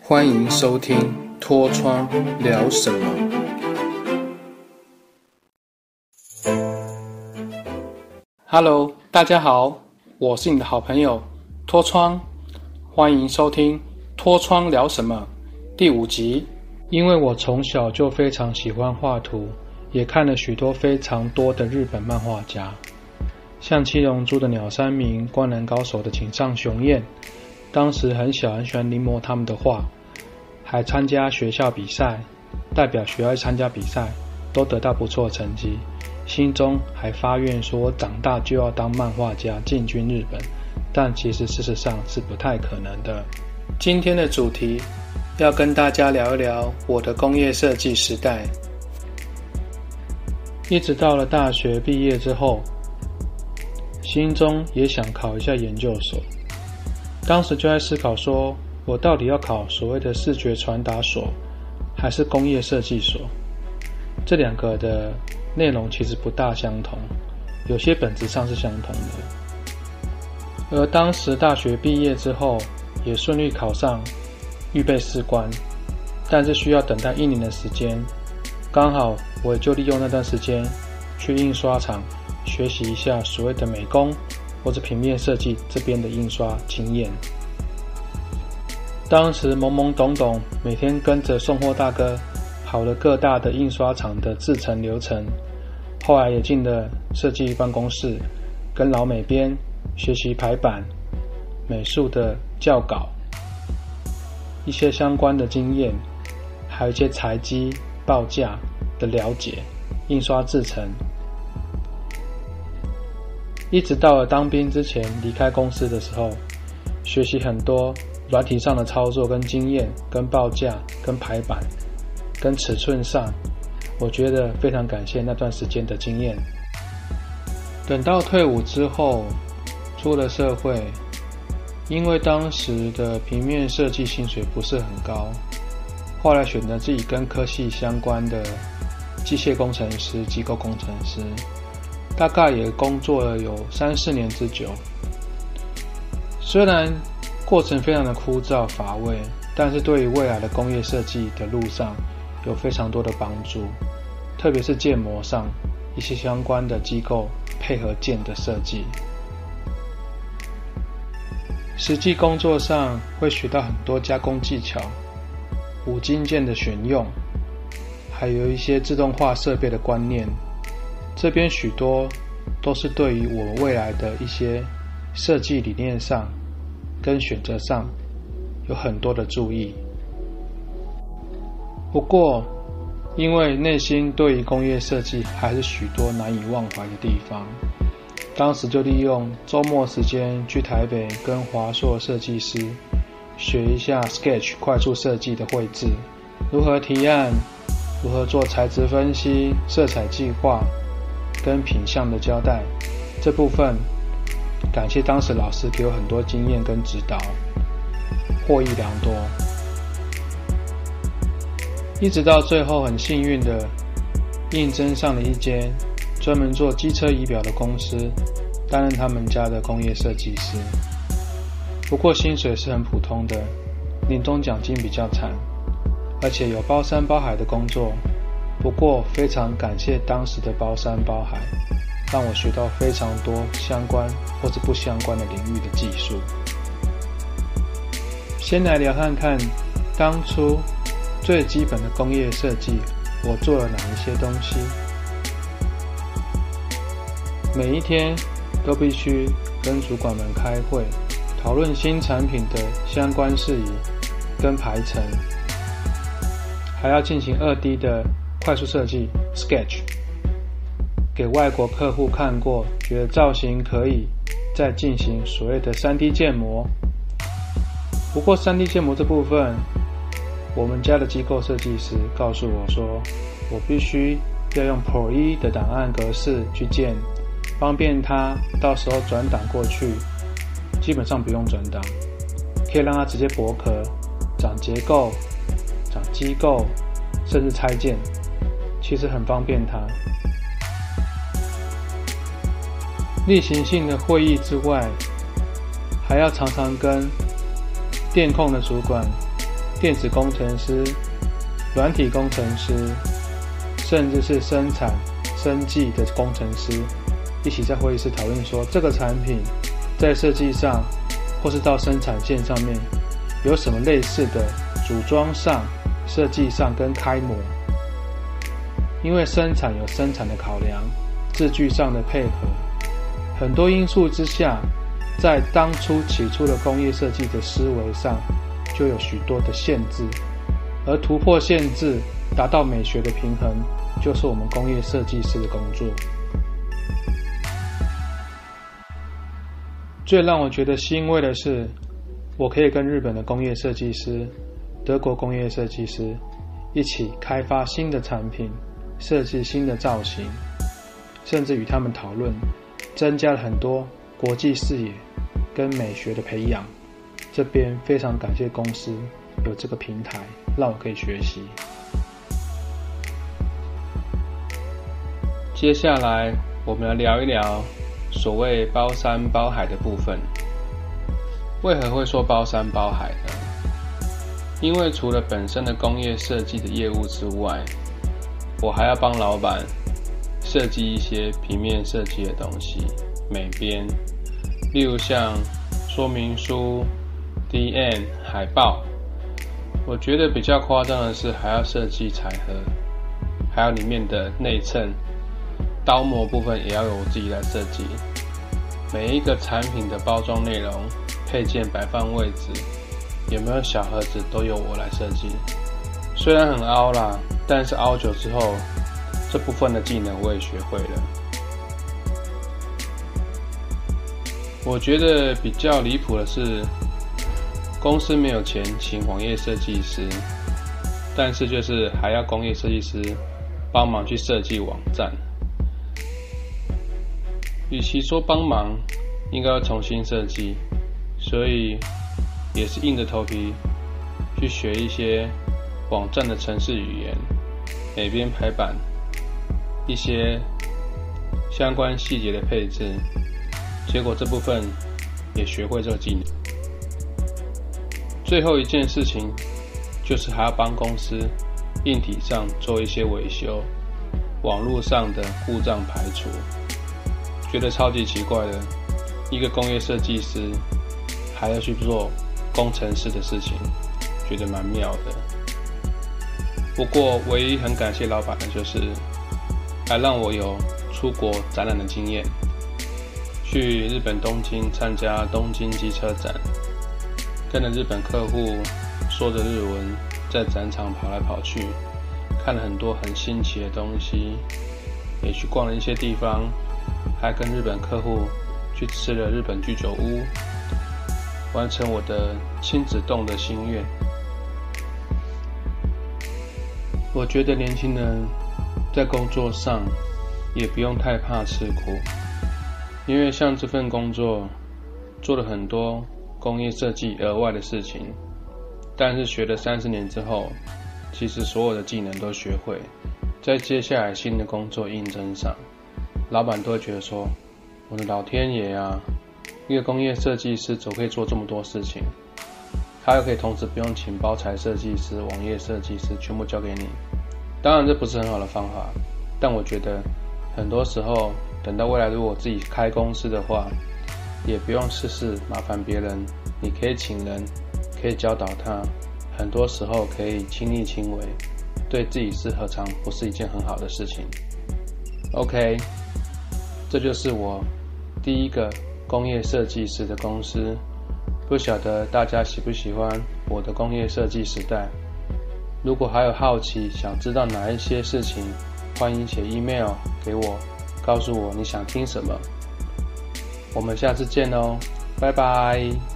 欢迎收听《脱窗聊什么》。Hello，大家好，我是你的好朋友脱窗，欢迎收听《脱窗聊什么》第五集。因为我从小就非常喜欢画图，也看了许多非常多的日本漫画家，像《七龙珠》的鸟山明、《灌篮高手》的井上雄彦。当时很小，很喜欢临摹他们的画，还参加学校比赛，代表学校参加比赛，都得到不错成绩。心中还发愿说，长大就要当漫画家，进军日本。但其实事实上是不太可能的。今天的主题要跟大家聊一聊我的工业设计时代，一直到了大学毕业之后，心中也想考一下研究所。当时就在思考，说我到底要考所谓的视觉传达所，还是工业设计所？这两个的内容其实不大相同，有些本质上是相同的。而当时大学毕业之后，也顺利考上预备士官，但是需要等待一年的时间。刚好我也就利用那段时间，去印刷厂学习一下所谓的美工。或者平面设计这边的印刷经验，当时懵懵懂懂，每天跟着送货大哥跑了各大的印刷厂的制成流程，后来也进了设计办公室，跟老美编学习排版、美术的校稿，一些相关的经验，还有一些材机报价的了解，印刷制成。一直到了当兵之前离开公司的时候，学习很多软体上的操作跟经验、跟报价、跟排版、跟尺寸上，我觉得非常感谢那段时间的经验。等到退伍之后，出了社会，因为当时的平面设计薪水不是很高，后来选择自己跟科系相关的机械工程师、机构工程师。大概也工作了有三四年之久，虽然过程非常的枯燥乏味，但是对于未来的工业设计的路上有非常多的帮助，特别是建模上一些相关的机构配合建的设计，实际工作上会学到很多加工技巧、五金件的选用，还有一些自动化设备的观念。这边许多都是对于我未来的一些设计理念上跟选择上有很多的注意。不过，因为内心对于工业设计还是许多难以忘怀的地方，当时就利用周末时间去台北跟华硕设计师学一下 Sketch 快速设计的绘制，如何提案，如何做材质分析、色彩计划。跟品相的交代这部分，感谢当时老师给我很多经验跟指导，获益良多。一直到最后，很幸运的应征上了一间专门做机车仪表的公司，担任他们家的工业设计师。不过薪水是很普通的，年终奖金比较惨，而且有包山包海的工作。不过，非常感谢当时的包山包海，让我学到非常多相关或者不相关的领域的技术。先来聊看看当初最基本的工业设计，我做了哪一些东西。每一天都必须跟主管们开会，讨论新产品的相关事宜跟排程，还要进行二 D 的。快速设计 Sketch 给外国客户看过，觉得造型可以再进行所谓的 3D 建模。不过 3D 建模这部分，我们家的机构设计师告诉我说，我必须要用 Pro 一的档案格式去建，方便他到时候转档过去，基本上不用转档，可以让他直接薄壳、长结构、长机构，甚至拆件。其实很方便它。例行性的会议之外，还要常常跟电控的主管、电子工程师、软体工程师，甚至是生产、生技的工程师，一起在会议室讨论说，这个产品在设计上，或是到生产线上面，有什么类似的组装上、设计上跟开模。因为生产有生产的考量，字句上的配合，很多因素之下。在当初起初的工业设计的思维上，就有许多的限制，而突破限制，达到美学的平衡，就是我们工业设计师的工作。最让我觉得欣慰的是，我可以跟日本的工业设计师、德国工业设计师一起开发新的产品，设计新的造型，甚至与他们讨论，增加了很多。国际视野跟美学的培养，这边非常感谢公司有这个平台让我可以学习。接下来我们来聊一聊所谓包山包海的部分。为何会说包山包海呢？因为除了本身的工业设计的业务之外，我还要帮老板设计一些平面设计的东西，美编。例如像说明书、DM、海报，我觉得比较夸张的是还要设计彩盒，还有里面的内衬、刀模部分也要由我自己来设计。每一个产品的包装内容、配件摆放位置，有没有小盒子都由我来设计。虽然很凹啦，但是凹久之后，这部分的技能我也学会了。我觉得比较离谱的是，公司没有钱请网页设计师，但是就是还要工业设计师帮忙去设计网站。与其说帮忙，应该要重新设计，所以也是硬着头皮去学一些网站的程式语言、美编排版、一些相关细节的配置。结果这部分也学会这个技能。最后一件事情就是还要帮公司硬体上做一些维修，网络上的故障排除。觉得超级奇怪的，一个工业设计师还要去做工程师的事情，觉得蛮妙的。不过唯一很感谢老板的就是，还让我有出国展览的经验。去日本东京参加东京机车展，跟着日本客户说着日文，在展场跑来跑去，看了很多很新奇的东西，也去逛了一些地方，还跟日本客户去吃了日本居酒屋，完成我的亲子洞的心愿。我觉得年轻人在工作上也不用太怕吃苦。因为像这份工作，做了很多工业设计额外的事情，但是学了三十年之后，其实所有的技能都学会，在接下来新的工作应征上，老板都会觉得说：“我的老天爷啊，一个工业设计师怎么可以做这么多事情？他又可以同时不用请包材设计师、网页设计师，全部交给你。当然这不是很好的方法，但我觉得很多时候。”等到未来，如果自己开公司的话，也不用事事麻烦别人，你可以请人，可以教导他，很多时候可以亲力亲为，对自己是何尝不是一件很好的事情？OK，这就是我第一个工业设计师的公司，不晓得大家喜不喜欢我的工业设计时代？如果还有好奇，想知道哪一些事情，欢迎写 email 给我。告诉我你想听什么，我们下次见哦，拜拜。